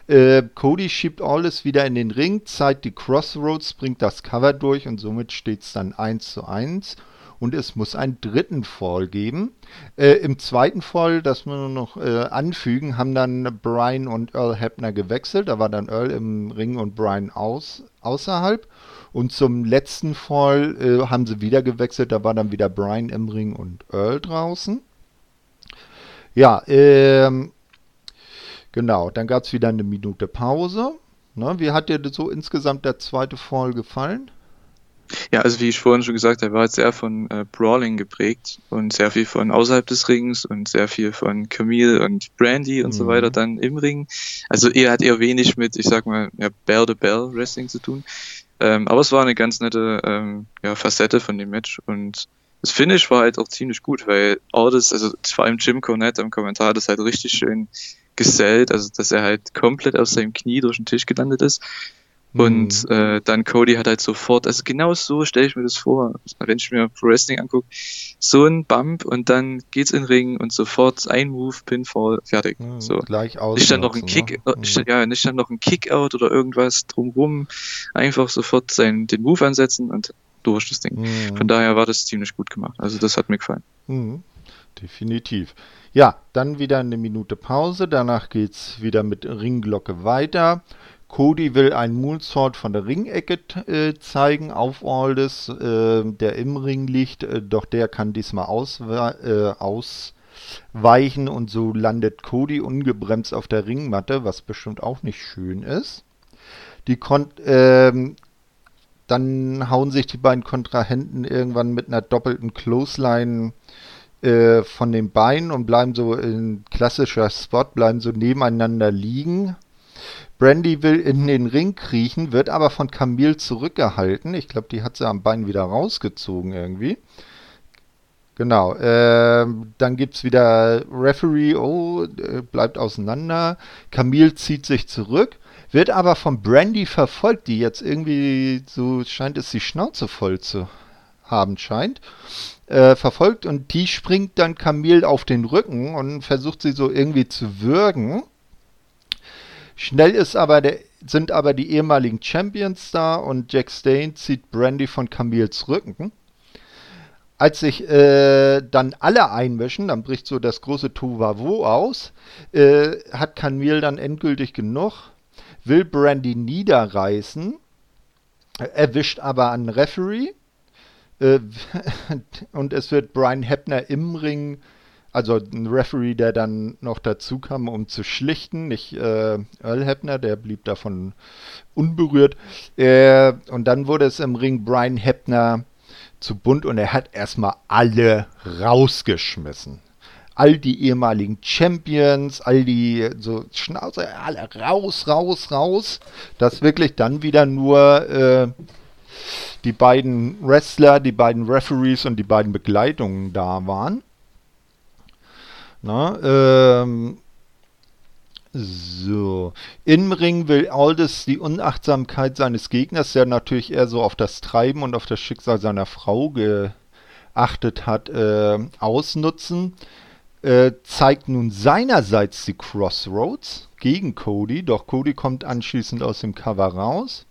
Äh, Cody schiebt Aldous wieder in den Ring, zeigt die Crossroads, bringt das Cover durch und somit steht es dann 1 zu 1. Und es muss einen dritten Fall geben. Äh, Im zweiten Fall, das wir noch äh, anfügen, haben dann Brian und Earl Hebner gewechselt. Da war dann Earl im Ring und Brian aus, außerhalb. Und zum letzten Fall äh, haben sie wieder gewechselt. Da war dann wieder Brian im Ring und Earl draußen. Ja, ähm, genau. Dann gab es wieder eine Minute Pause. Ne, wie hat dir so insgesamt der zweite Fall gefallen? Ja, also wie ich vorhin schon gesagt habe, war jetzt sehr von äh, Brawling geprägt und sehr viel von außerhalb des Rings und sehr viel von Camille und Brandy und mhm. so weiter dann im Ring. Also er hat eher wenig mit, ich sag mal, ja, Bell-to-Bell Wrestling zu tun. Ähm, aber es war eine ganz nette ähm, ja, Facette von dem Match und das Finish war halt auch ziemlich gut, weil Aldous, also vor allem Jim Cornette im Kommentar, das halt richtig schön gesellt, also dass er halt komplett aus seinem Knie durch den Tisch gelandet ist. Und mhm. äh, dann Cody hat halt sofort, also genau so stelle ich mir das vor, wenn ich mir Pro Wrestling angucke, so ein Bump und dann geht's in den Ring und sofort ein Move, Pinfall, fertig. Mhm, so. Gleich aus. Nicht dann noch ein Kick, ne? nicht, mhm. ja, nicht dann noch ein Kickout oder irgendwas drumrum, einfach sofort sein, den Move ansetzen und durch das Ding. Mhm. Von daher war das ziemlich gut gemacht. Also das hat mir gefallen. Mhm. Definitiv. Ja, dann wieder eine Minute Pause. Danach geht's wieder mit Ringglocke weiter. Cody will einen Moonsault von der Ringecke äh, zeigen auf Aldis, äh, der im Ring liegt, äh, doch der kann diesmal auswe äh, ausweichen und so landet Cody ungebremst auf der Ringmatte, was bestimmt auch nicht schön ist. Die Kon ähm, dann hauen sich die beiden Kontrahenten irgendwann mit einer doppelten Clothesline äh, von den Beinen und bleiben so in klassischer Spot, bleiben so nebeneinander liegen. Brandy will in den Ring kriechen, wird aber von Camille zurückgehalten. Ich glaube, die hat sie am Bein wieder rausgezogen irgendwie. Genau. Äh, dann gibt es wieder Referee, oh, äh, bleibt auseinander. Camille zieht sich zurück, wird aber von Brandy verfolgt, die jetzt irgendwie so scheint es die Schnauze voll zu haben scheint. Äh, verfolgt und die springt dann Camille auf den Rücken und versucht sie so irgendwie zu würgen. Schnell ist aber der, sind aber die ehemaligen Champions da und Jack Stain zieht Brandy von Camilles Rücken. Als sich äh, dann alle einmischen, dann bricht so das große Tovavo aus, äh, hat Camille dann endgültig genug, will Brandy niederreißen, erwischt aber einen Referee äh, und es wird Brian Heppner im Ring also ein Referee, der dann noch dazu kam, um zu schlichten, nicht äh, Earl Hebner, der blieb davon unberührt. Äh, und dann wurde es im Ring Brian Hebner zu bunt und er hat erstmal alle rausgeschmissen. All die ehemaligen Champions, all die so Schnauze, alle raus, raus, raus. Dass wirklich dann wieder nur äh, die beiden Wrestler, die beiden Referees und die beiden Begleitungen da waren. Na, ähm, so. Im Ring will Aldous die Unachtsamkeit seines Gegners, der natürlich eher so auf das Treiben und auf das Schicksal seiner Frau geachtet hat, äh, ausnutzen. Äh, zeigt nun seinerseits die Crossroads gegen Cody, doch Cody kommt anschließend aus dem Cover raus.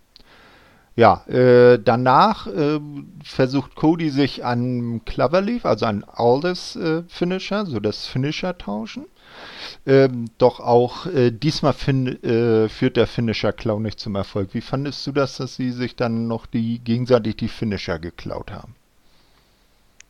Ja, äh, danach äh, versucht Cody sich an Cloverleaf, also an Aldous äh, Finisher, so das Finisher tauschen. Ähm, doch auch äh, diesmal fin äh, führt der Finisher Klau nicht zum Erfolg. Wie fandest du das, dass sie sich dann noch die gegenseitig die Finisher geklaut haben?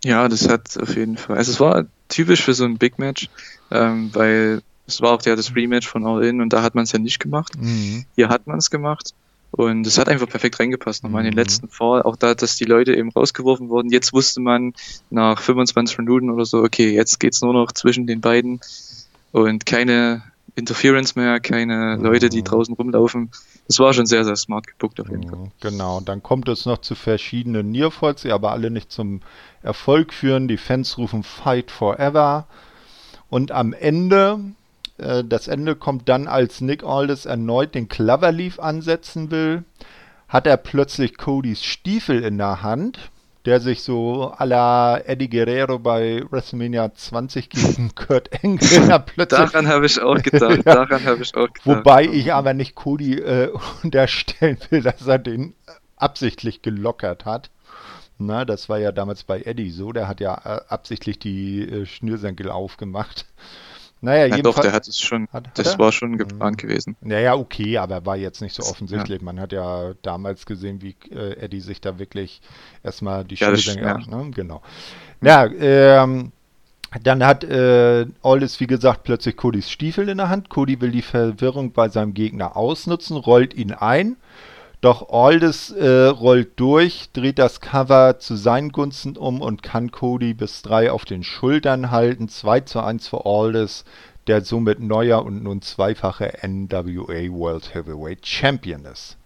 Ja, das hat auf jeden Fall. Also es war typisch für so ein Big Match, ähm, weil es war auch ja das Rematch von All In und da hat man es ja nicht gemacht. Mhm. Hier hat man es gemacht. Und es hat einfach perfekt reingepasst. Nochmal in den mhm. letzten Fall, auch da, dass die Leute eben rausgeworfen wurden. Jetzt wusste man nach 25 Minuten oder so, okay, jetzt geht's nur noch zwischen den beiden und keine Interference mehr, keine Leute, die mhm. draußen rumlaufen. Das war schon sehr, sehr smart gebuckt auf jeden Fall. Mhm, genau, dann kommt es noch zu verschiedenen Nearfalls, die aber alle nicht zum Erfolg führen. Die Fans rufen Fight Forever. Und am Ende äh, das Ende kommt dann, als Nick Aldis erneut den Cloverleaf ansetzen will, hat er plötzlich Codys Stiefel in der Hand, der sich so à la Eddie Guerrero bei WrestleMania 20 gegen Kurt Angle plötzlich... Daran habe ich auch gedacht, ja, daran habe ich auch gedacht. Wobei ich aber nicht Cody äh, unterstellen will, dass er den absichtlich gelockert hat. Na, das war ja damals bei Eddie so, der hat ja äh, absichtlich die äh, Schnürsenkel aufgemacht. Naja, ja. Doch, der hat es schon, hat, hat das er? war schon geplant mhm. gewesen. Naja, okay, aber war jetzt nicht so offensichtlich. Ja. Man hat ja damals gesehen, wie äh, Eddie sich da wirklich erstmal die ja, Schuhe ja. ne? Genau. Ja, ähm, dann hat äh, Aldis, wie gesagt, plötzlich Codys Stiefel in der Hand. Cody will die Verwirrung bei seinem Gegner ausnutzen, rollt ihn ein doch Aldis äh, rollt durch, dreht das Cover zu seinen Gunsten um und kann Cody bis 3 auf den Schultern halten. 2 zu 1 für Aldis, der somit neuer und nun zweifache NWA World Heavyweight Champion ist.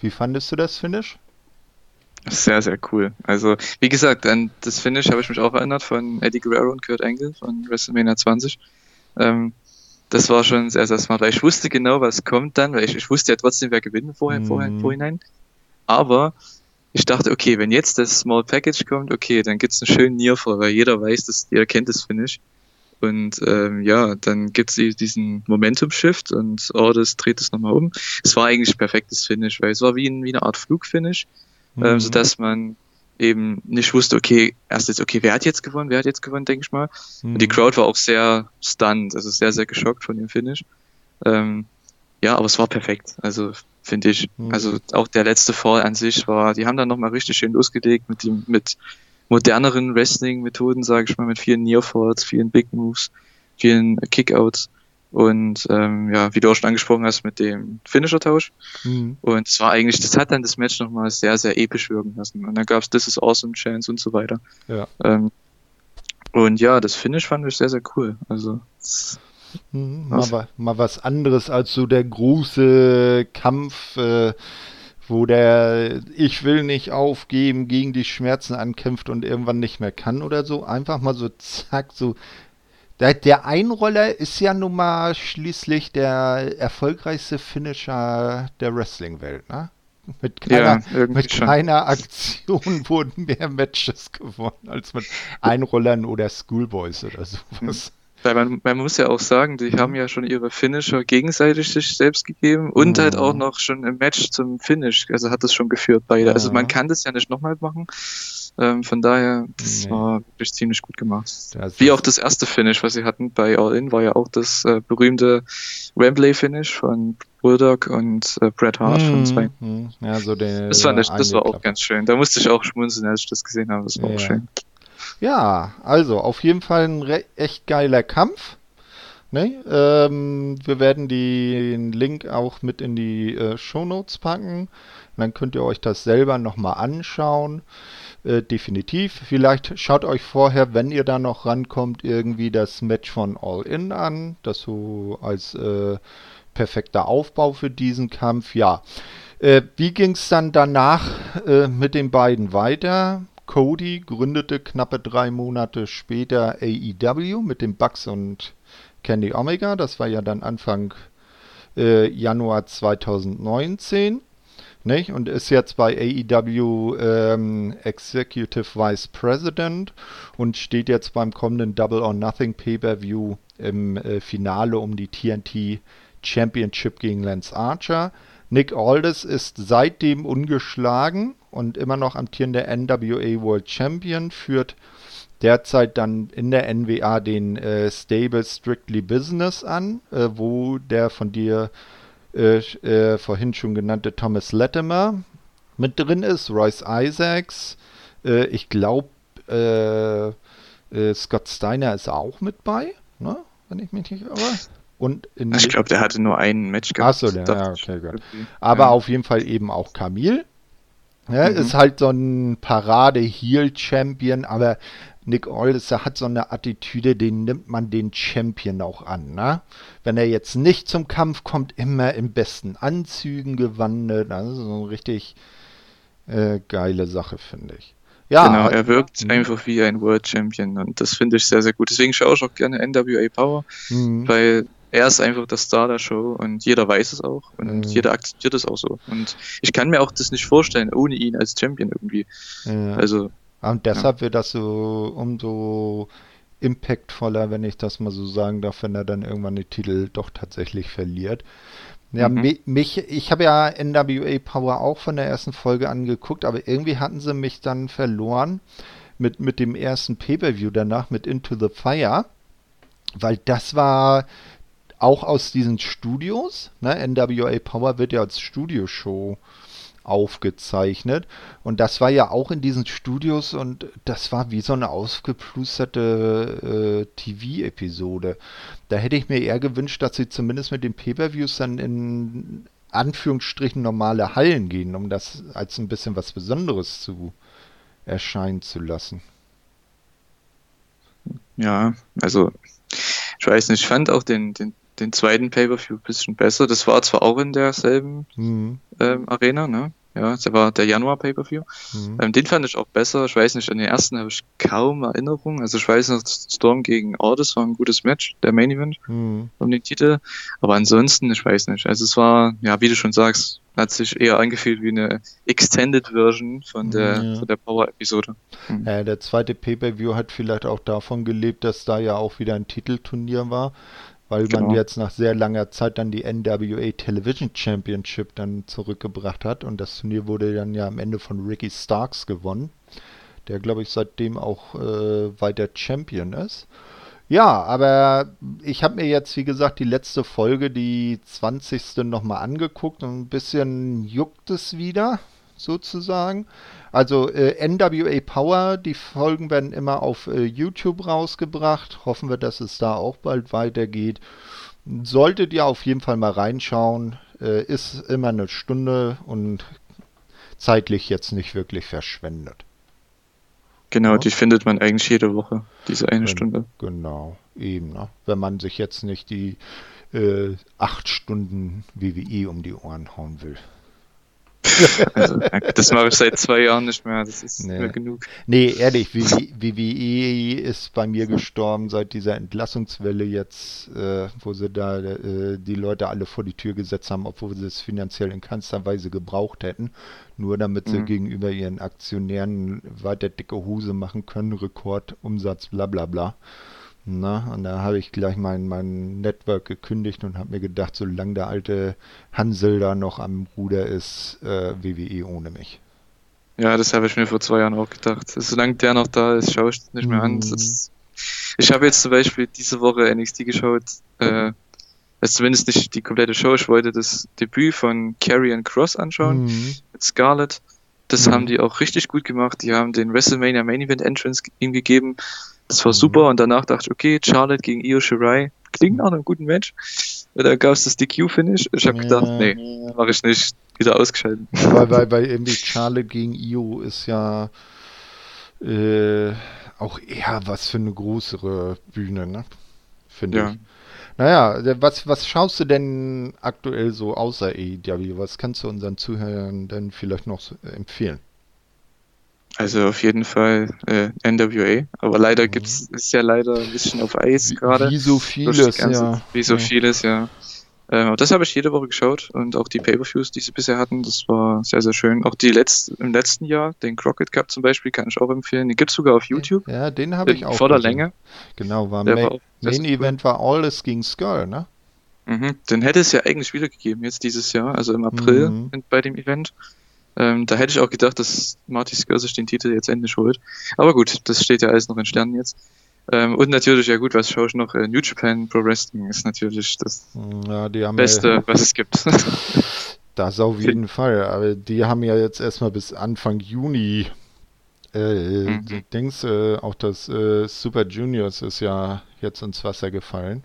Wie fandest du das Finish? Sehr, sehr cool. Also, wie gesagt, an das Finish habe ich mich auch erinnert von Eddie Guerrero und Kurt Angle von WrestleMania 20. Ähm, das war schon sehr, sehr smart, weil ich wusste genau, was kommt dann, weil ich, ich wusste ja trotzdem, wer gewinnt vorher, vorher, Mhm. vorhinein. Aber ich dachte, okay, wenn jetzt das Small Package kommt, okay, dann gibt's einen schönen Nearfall, weil jeder weiß, dass jeder kennt das Finish. Und ähm, ja, dann gibt's die- diesen Momentum-Shift und Orders dreht es nochmal um. Es war eigentlich perfektes Finish, weil es war wie, ein, wie eine Art Flugfinish, ähm, Mhm. sodass man eben nicht wusste, okay, erst jetzt, okay, wer hat jetzt gewonnen, wer hat jetzt gewonnen, denke ich mal. Mhm. Und die Crowd war auch sehr stunned, also sehr, sehr geschockt von dem Finish. Ähm, ja, aber es war perfekt, also finde ich. Mhm. Also auch der letzte Fall an sich war, die haben dann nochmal richtig schön losgelegt mit dem, mit moderneren Wrestling-Methoden, sage ich mal, mit vielen Nearfalls, vielen Big Moves, vielen Kickouts und ähm, ja, wie du auch schon angesprochen hast, mit dem Finisher-Tausch. Mhm. Und es war eigentlich, das hat dann das Match nochmal sehr, sehr episch wirken lassen. Und dann gab es This is Awesome Chance und so weiter. Ja. Ähm, und ja, das Finish fand ich sehr, sehr cool. Also, Mhm? Mal, mal was anderes als so der große Kampf, äh, wo der Ich will nicht aufgeben gegen die Schmerzen ankämpft und irgendwann nicht mehr kann oder so. Einfach mal so zack, so. Der, der Einroller ist ja nun mal schließlich der erfolgreichste Finisher der Wrestling-Welt, ne? Mit keiner, ja, mit keiner Aktion wurden mehr Matches gewonnen als mit Einrollern oder Schoolboys oder sowas. Weil man, man muss ja auch sagen, die haben ja schon ihre Finisher gegenseitig sich selbst gegeben und Mhm. halt auch noch schon im Match zum Finish. Also hat das schon geführt beide. Also Ja. man kann das ja nicht nochmal machen. Ähm, von daher, das Nee. war wirklich ziemlich gut gemacht. Das Wie auch das erste Finish, was sie hatten bei All In, war ja auch das äh, berühmte Wembley-Finish von Bulldog und äh, Bret Hart von zwei. Mhm, Ja, so der, Das fand ich, das war auch ganz schön. Da musste ich auch schmunzeln, als ich das gesehen habe. Das war Ja. auch schön. Ja, also auf jeden Fall ein echt geiler Kampf. Ne? Ähm, wir werden den Link auch mit in die äh, Shownotes packen. Dann könnt ihr euch das selber nochmal anschauen. Äh, definitiv. Vielleicht schaut euch vorher, wenn ihr da noch rankommt, irgendwie das Match von All In an. Das so als äh, perfekter Aufbau für diesen Kampf. Ja. Äh, wie ging es dann danach äh, mit den beiden weiter? Cody gründete knappe drei Monate später AEW mit den Bucks und Candy Omega. Das war ja dann Anfang äh, Januar 2019. Nicht? Und ist jetzt bei AEW ähm, Executive Vice President und steht jetzt beim kommenden Double or Nothing Pay-Per-View im äh, Finale um die TNT Championship gegen Lance Archer. Nick Aldis ist seitdem ungeschlagen und immer noch amtierender NWA World Champion, führt derzeit dann in der NWA den äh, Stable Strictly Business an, äh, wo der von dir äh, äh, vorhin schon genannte Thomas Latimer mit drin ist, Royce Isaacs, äh, ich glaube äh, Scott Steiner ist auch mit bei, ne? wenn ich mich nicht irre. Und Ich glaube, der hatte nur ein Match gehabt. Achso, ja, okay, gut. Aber Ja. auf jeden Fall eben auch Kamil. Ja, Mhm. Ist halt so ein Parade-Heel-Champion, aber Nick Aldis, der hat so eine Attitüde, den nimmt man den Champion auch an. Ne? Wenn er jetzt nicht zum Kampf kommt, immer in besten Anzügen gewandelt. Das ist so eine richtig äh, geile Sache, finde ich. Ja, genau, er wirkt Mhm. einfach wie ein World Champion und das finde ich sehr, sehr gut. Deswegen schaue ich auch gerne NWA Power, mhm. weil er ist einfach der Star der Show und jeder weiß es auch und Mhm. jeder akzeptiert es auch so. Und ich kann mir auch das nicht vorstellen, ohne ihn als Champion irgendwie. ja. Also, Und deshalb wird das so umso impactvoller, wenn ich das mal so sagen darf, wenn er dann irgendwann den Titel doch tatsächlich verliert. Ja, Mhm. mi- mich, ich habe ja NWA Power auch von der ersten Folge angeguckt, aber irgendwie hatten sie mich dann verloren mit, mit dem ersten Pay-Per-View danach, mit Into the Fire, weil das war auch aus diesen Studios, ne? NWA Power wird ja als Studioshow aufgezeichnet. Und das war ja auch in diesen Studios und das war wie so eine ausgeplusterte äh, TV-Episode. Da hätte ich mir eher gewünscht, dass sie zumindest mit den Pay-Per-Views dann in Anführungsstrichen normale Hallen gehen, um das als ein bisschen was Besonderes zu erscheinen zu lassen. ja, also, ich weiß nicht, ich fand auch den, den, den zweiten Pay-Per-View ein bisschen besser. Das war zwar auch in derselben Hm. ähm, Arena, ne? Ja, der war der Januar Pay-Per-View. Mhm. Ähm, den fand ich auch besser. Ich weiß nicht, an den ersten habe ich kaum Erinnerung. Also ich weiß noch, Storm gegen Ordis war ein gutes Match, der Main Event mhm. um den Titel. Aber ansonsten, ich weiß nicht. Also es war, ja, wie du schon sagst, hat sich eher angefühlt wie eine Extended Version von der, ja. von der Power-Episode. Mhm. Äh, der zweite Pay-Per-View hat vielleicht auch davon gelebt, dass da ja auch wieder ein Titelturnier war weil genau. man jetzt nach sehr langer Zeit dann die NWA Television Championship dann zurückgebracht hat und das Turnier wurde dann ja am Ende von Ricky Starks gewonnen, der glaube ich seitdem auch äh, weiter Champion ist. Ja, aber ich habe mir jetzt, wie gesagt, die letzte Folge, die 20. nochmal angeguckt und ein bisschen juckt es wieder, sozusagen. Also äh, NWA Power, die Folgen werden immer auf äh, YouTube rausgebracht. Hoffen wir, dass es da auch bald weitergeht. Solltet ihr auf jeden Fall mal reinschauen. Äh, ist immer eine Stunde und zeitlich jetzt nicht wirklich verschwendet. Genau, ja. die findet man eigentlich jede Woche, diese eine Wenn, Stunde. Genau, eben. Ne? Wenn man sich jetzt nicht die äh, acht Stunden WWE um die Ohren hauen will. Also, das mache ich seit zwei Jahren nicht mehr. Das ist nee. mir genug. Nee, ehrlich, WWE ist bei mir gestorben seit dieser Entlassungswelle jetzt, äh, wo sie da äh, die Leute alle vor die Tür gesetzt haben, obwohl sie es finanziell in keinster Weise gebraucht hätten. Nur damit sie mhm. gegenüber ihren Aktionären weiter dicke Hose machen können, Rekordumsatz, bla bla bla. Na, und da habe ich gleich mein, mein Network gekündigt und habe mir gedacht, solange der alte Hansel da noch am Ruder ist, äh, WWE ohne mich. Ja, das habe ich mir vor zwei Jahren auch gedacht. Solange der noch da ist, schaue ich das nicht mehr mhm. an. Das, ich habe jetzt zum Beispiel diese Woche NXT geschaut, äh, also zumindest nicht die komplette Show. Ich wollte das Debüt von Carrie Cross anschauen mhm. mit Scarlett. Das mhm. haben die auch richtig gut gemacht. Die haben den WrestleMania Main Event Entrance ihm gegeben. Das war super und danach dachte ich, okay, Charlotte gegen Io Shirai klingt nach einem guten Match. Und dann gab es das DQ-Finish. Ich habe gedacht, nee, mache ich nicht. Wieder ausgeschaltet. Weil, weil, weil irgendwie Charlotte gegen Io ist ja äh, auch eher was für eine größere Bühne, ne? Finde ja. ich. Naja, was, was schaust du denn aktuell so außer AEW? Was kannst du unseren Zuhörern denn vielleicht noch empfehlen? Also auf jeden Fall äh, NWA, aber leider mhm. gibt's ist ja leider ein bisschen auf Eis gerade. Wie so vieles, ja. Wie so ja. vieles, ja. Aber das habe ich jede Woche geschaut und auch die Pay-per-Views, die sie bisher hatten, das war sehr, sehr schön. Auch die letzt, im letzten Jahr, den Crockett Cup zum Beispiel, kann ich auch empfehlen. Den gibt's sogar auf YouTube. Ja, den habe ich auch. Vor der Länge. Genau, war, Main, war Main Event war Alles gegen Skull, ne? Mhm, den hätte es ja eigentlich wieder gegeben, jetzt dieses Jahr, also im April mhm. bei dem Event. Ähm, da hätte ich auch gedacht, dass Marty Skir sich den Titel jetzt endlich holt. Aber gut, das steht ja alles noch in Sternen jetzt. Ähm, und natürlich, ja gut, was schaue ich noch? Äh, New Japan Pro Wrestling ist natürlich das ja, Beste, ja, was es gibt. das auf jeden Fall. Aber die haben ja jetzt erstmal bis Anfang Juni äh, mhm. Dings, äh, auch das äh, Super Juniors ist ja jetzt ins Wasser gefallen.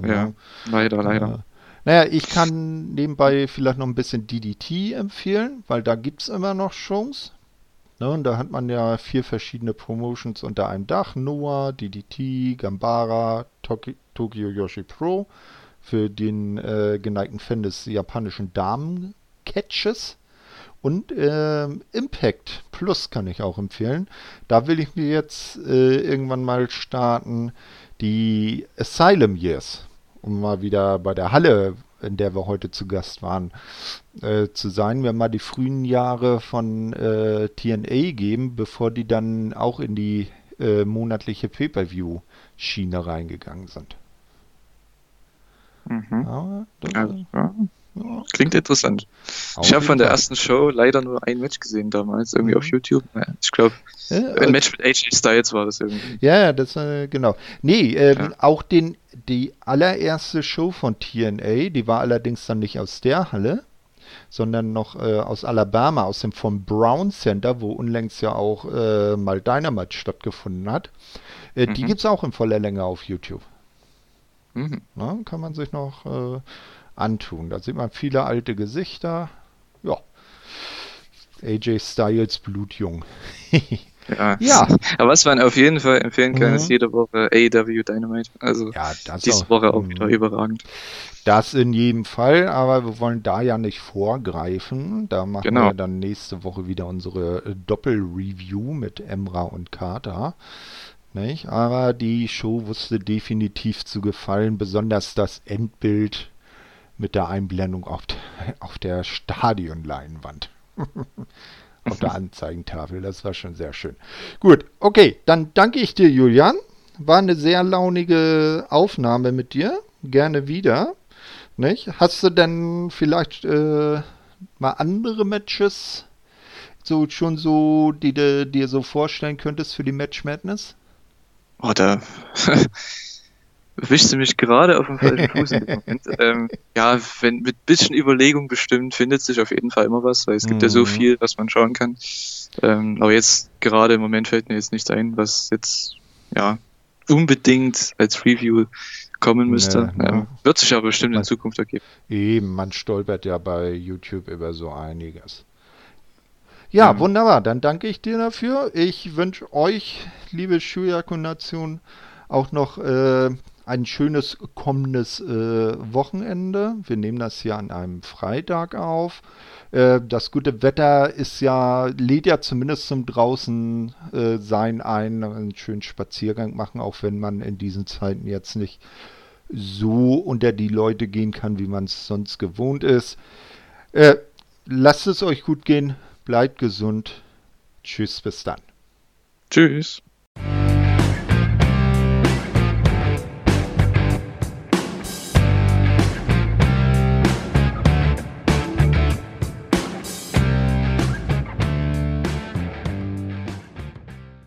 Ja, ja leider, leider. Naja, ich kann nebenbei vielleicht noch ein bisschen DDT empfehlen, weil da gibt es immer noch Shows. Ne, und da hat man ja vier verschiedene Promotions unter einem Dach. Noah, DDT, Gambara, Toki, Tokyo Yoshi Pro. Für den äh, geneigten Fan des japanischen Damen-Catches. Und äh, Impact Plus kann ich auch empfehlen. Da will ich mir jetzt äh, irgendwann mal starten. Die Asylum Years um mal wieder bei der Halle, in der wir heute zu Gast waren, äh, zu sein. Wir mal die frühen Jahre von äh, TNA geben, bevor die dann auch in die äh, monatliche Pay-Per-View-Schiene reingegangen sind. Mhm. Ja, also, ja. Klingt interessant. Auf ich habe von der ersten Show leider nur ein Match gesehen damals, irgendwie mhm. auf YouTube. Ich glaube, ja, ein also Match mit AJ Styles war das irgendwie. Ja, das äh, genau. Nee, ähm, ja. auch den, die allererste Show von TNA, die war allerdings dann nicht aus der Halle, sondern noch äh, aus Alabama, aus dem vom Brown Center, wo unlängst ja auch äh, mal Dynamite stattgefunden hat. Äh, mhm. Die gibt es auch in voller Länge auf YouTube. Mhm. Na, kann man sich noch äh, antun. Da sieht man viele alte Gesichter. Ja. AJ Styles blutjung. Ja. ja. Aber was man auf jeden Fall empfehlen kann, mhm. ist jede Woche AEW Dynamite. Also ja, diese auch, Woche auch mhm. wieder überragend. Das in jedem Fall, aber wir wollen da ja nicht vorgreifen. Da machen genau. wir dann nächste Woche wieder unsere äh, Doppel-Review mit Emra und Carter. Nicht? Aber die Show wusste definitiv zu gefallen, besonders das Endbild mit der Einblendung auf, auf der Stadionleinwand. auf der Anzeigentafel. Das war schon sehr schön. Gut, okay, dann danke ich dir, Julian. War eine sehr launige Aufnahme mit dir. Gerne wieder. Nicht? Hast du denn vielleicht äh, mal andere Matches so schon so, die du dir so vorstellen könntest für die Match Madness? Oh, da wischst du mich gerade auf dem falschen Fuß dem Moment. Ähm, ja, wenn mit bisschen Überlegung bestimmt findet sich auf jeden Fall immer was, weil es gibt mhm. ja so mhm. viel, was man schauen kann. Ähm, aber jetzt gerade im Moment fällt mir jetzt nichts ein, was jetzt ja unbedingt als Review kommen müsste. Nee, ähm, wird sich aber bestimmt man, in Zukunft ergeben. Eben, man stolpert ja bei YouTube über so einiges. Ja, ja. wunderbar. Dann danke ich dir dafür. Ich wünsche euch, liebe Schuyaku-Nation, auch noch äh, ein schönes kommendes äh, Wochenende. Wir nehmen das hier an einem Freitag auf. Äh, das gute Wetter ist ja, lädt ja zumindest zum draußen äh, sein ein, einen schönen Spaziergang machen, auch wenn man in diesen Zeiten jetzt nicht so unter die Leute gehen kann, wie man es sonst gewohnt ist. Äh, lasst es euch gut gehen, bleibt gesund. Tschüss, bis dann. Tschüss.